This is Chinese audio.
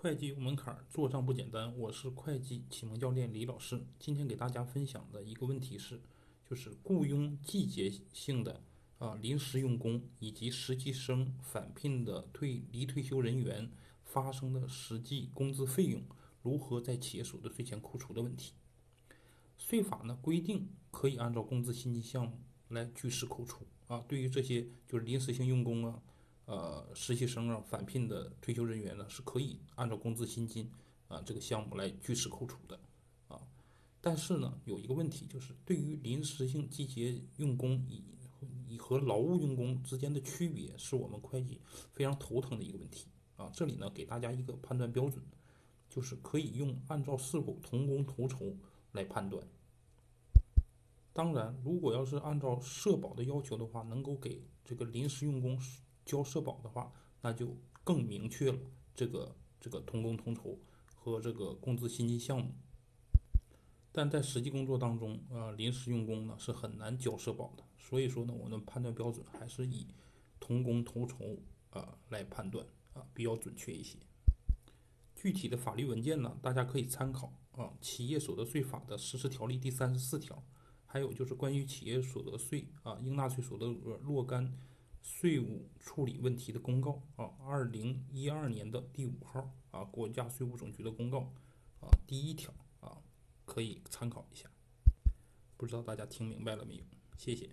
会计门槛，做账不简单。我是会计启蒙教练李老师。今天给大家分享的一个问题是，就是雇佣季节性的啊临时用工以及实习生返聘的退离退休人员发生的实际工资费用如何在企业所得税前扣除的问题。税法呢规定可以按照工资薪金项目来据实扣除啊。对于这些就是临时性用工啊。呃，实习生啊，返聘的退休人员呢，是可以按照工资薪金啊这个项目来据实扣除的啊。但是呢，有一个问题，就是对于临时性季节用工以以和劳务用工之间的区别，是我们会计非常头疼的一个问题啊。这里呢，给大家一个判断标准，就是可以用按照是否同工同酬来判断。当然，如果要是按照社保的要求的话，能够给这个临时用工。交社保的话，那就更明确了这个这个同工同酬和这个工资薪金项目。但在实际工作当中，呃，临时用工呢是很难交社保的。所以说呢，我们判断标准还是以同工同酬啊来判断啊比较准确一些。具体的法律文件呢，大家可以参考啊《企业所得税法》的实施条例第三十四条，还有就是关于企业所得税啊应纳税所得额若干。税务处理问题的公告啊，二零一二年的第五号啊，国家税务总局的公告啊，第一条啊，可以参考一下。不知道大家听明白了没有？谢谢。